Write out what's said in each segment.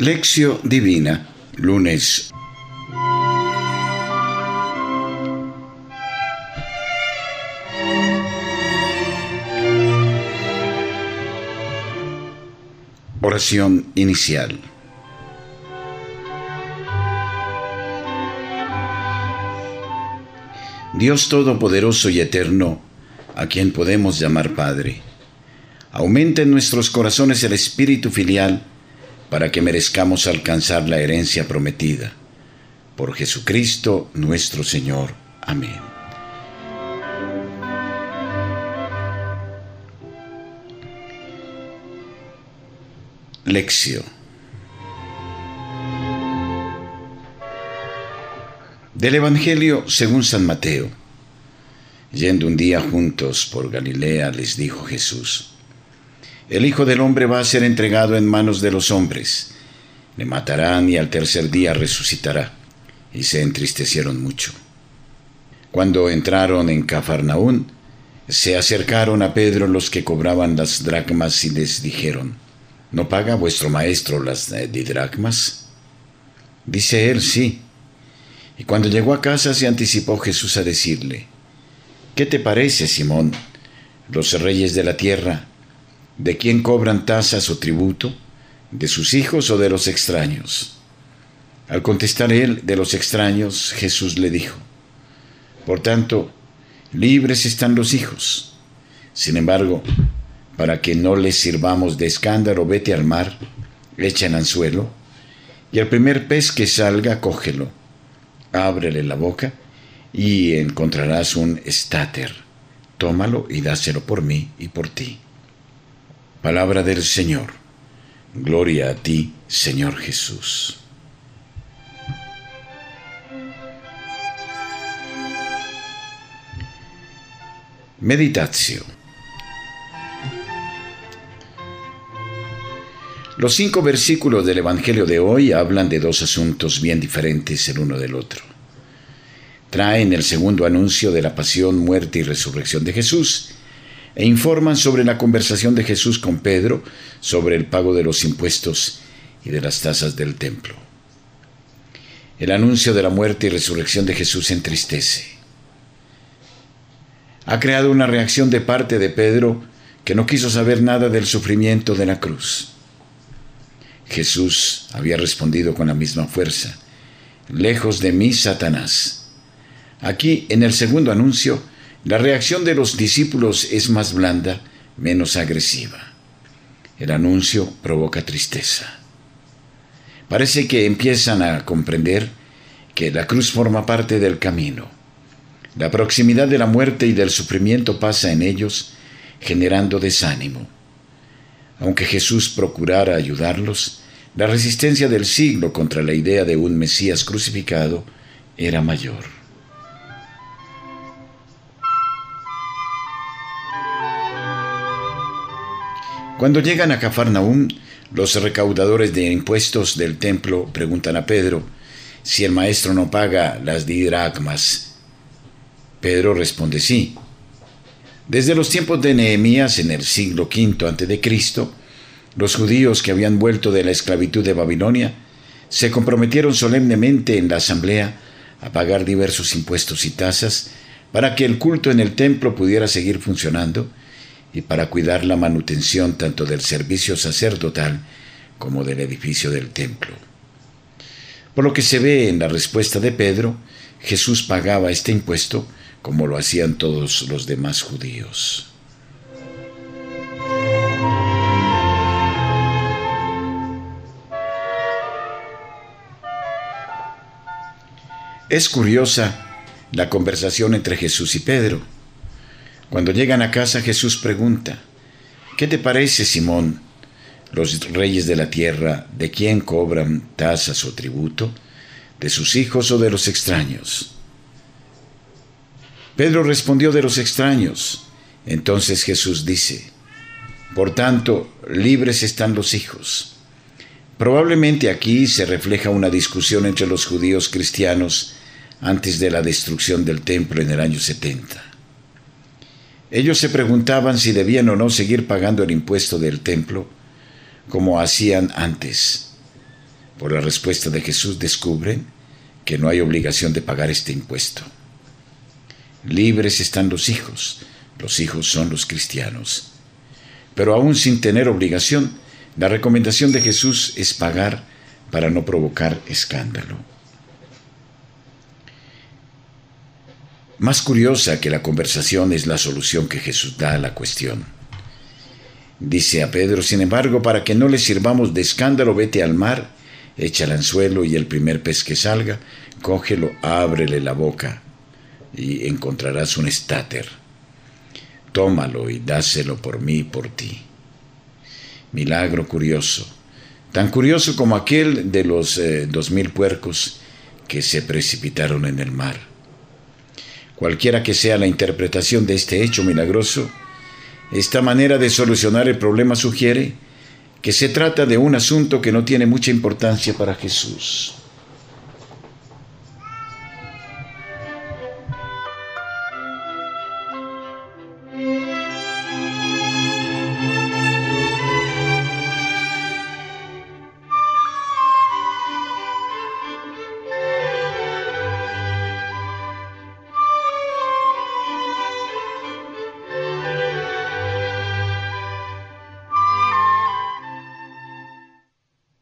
Lección Divina, lunes. Oración inicial. Dios Todopoderoso y Eterno, a quien podemos llamar Padre, aumenta en nuestros corazones el espíritu filial para que merezcamos alcanzar la herencia prometida. Por Jesucristo nuestro Señor. Amén. Lección Del Evangelio según San Mateo. Yendo un día juntos por Galilea, les dijo Jesús, el Hijo del Hombre va a ser entregado en manos de los hombres. Le matarán y al tercer día resucitará. Y se entristecieron mucho. Cuando entraron en Cafarnaún, se acercaron a Pedro los que cobraban las dracmas y les dijeron, ¿no paga vuestro maestro las didracmas? Dice él, sí. Y cuando llegó a casa se anticipó Jesús a decirle, ¿qué te parece, Simón? Los reyes de la tierra ¿De quién cobran tasas o tributo? ¿De sus hijos o de los extraños? Al contestar él de los extraños, Jesús le dijo, Por tanto, libres están los hijos. Sin embargo, para que no les sirvamos de escándalo, vete al mar, echa el anzuelo, y al primer pez que salga, cógelo, ábrele la boca, y encontrarás un estáter. Tómalo y dáselo por mí y por ti. Palabra del Señor. Gloria a ti, Señor Jesús. Meditación. Los cinco versículos del Evangelio de hoy hablan de dos asuntos bien diferentes el uno del otro. Traen el segundo anuncio de la pasión, muerte y resurrección de Jesús e informan sobre la conversación de Jesús con Pedro sobre el pago de los impuestos y de las tasas del templo. El anuncio de la muerte y resurrección de Jesús entristece. Ha creado una reacción de parte de Pedro que no quiso saber nada del sufrimiento de la cruz. Jesús había respondido con la misma fuerza, lejos de mí, Satanás. Aquí, en el segundo anuncio, la reacción de los discípulos es más blanda, menos agresiva. El anuncio provoca tristeza. Parece que empiezan a comprender que la cruz forma parte del camino. La proximidad de la muerte y del sufrimiento pasa en ellos, generando desánimo. Aunque Jesús procurara ayudarlos, la resistencia del siglo contra la idea de un Mesías crucificado era mayor. Cuando llegan a Cafarnaúm, los recaudadores de impuestos del templo preguntan a Pedro si el maestro no paga las didracmas. Pedro responde sí. Desde los tiempos de Nehemías en el siglo V a.C., los judíos que habían vuelto de la esclavitud de Babilonia se comprometieron solemnemente en la asamblea a pagar diversos impuestos y tasas para que el culto en el templo pudiera seguir funcionando y para cuidar la manutención tanto del servicio sacerdotal como del edificio del templo. Por lo que se ve en la respuesta de Pedro, Jesús pagaba este impuesto como lo hacían todos los demás judíos. Es curiosa la conversación entre Jesús y Pedro. Cuando llegan a casa Jesús pregunta, ¿qué te parece, Simón? Los reyes de la tierra, ¿de quién cobran tasas o tributo? ¿De sus hijos o de los extraños? Pedro respondió de los extraños. Entonces Jesús dice, por tanto, libres están los hijos. Probablemente aquí se refleja una discusión entre los judíos cristianos antes de la destrucción del templo en el año 70. Ellos se preguntaban si debían o no seguir pagando el impuesto del templo como hacían antes. Por la respuesta de Jesús descubren que no hay obligación de pagar este impuesto. Libres están los hijos, los hijos son los cristianos. Pero aún sin tener obligación, la recomendación de Jesús es pagar para no provocar escándalo. Más curiosa que la conversación es la solución que Jesús da a la cuestión. Dice a Pedro, sin embargo, para que no le sirvamos de escándalo, vete al mar, echa el anzuelo y el primer pez que salga, cógelo, ábrele la boca y encontrarás un estáter. Tómalo y dáselo por mí y por ti. Milagro curioso, tan curioso como aquel de los eh, dos mil puercos que se precipitaron en el mar. Cualquiera que sea la interpretación de este hecho milagroso, esta manera de solucionar el problema sugiere que se trata de un asunto que no tiene mucha importancia para Jesús.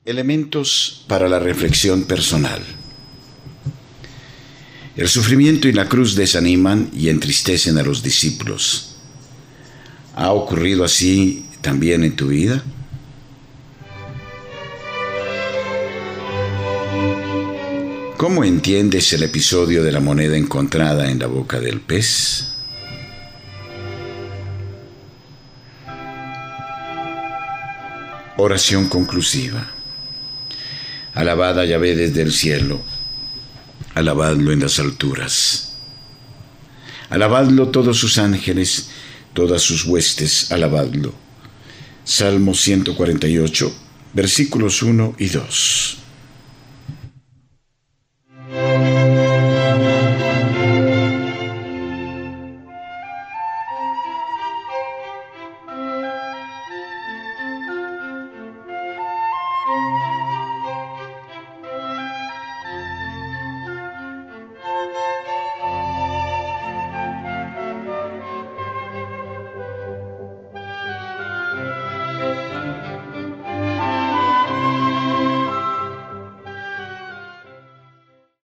Elementos para la reflexión personal. El sufrimiento y la cruz desaniman y entristecen a los discípulos. ¿Ha ocurrido así también en tu vida? ¿Cómo entiendes el episodio de la moneda encontrada en la boca del pez? Oración conclusiva. Alabad a Yahvé desde el cielo, alabadlo en las alturas. Alabadlo todos sus ángeles, todas sus huestes, alabadlo. Salmo 148, versículos 1 y 2.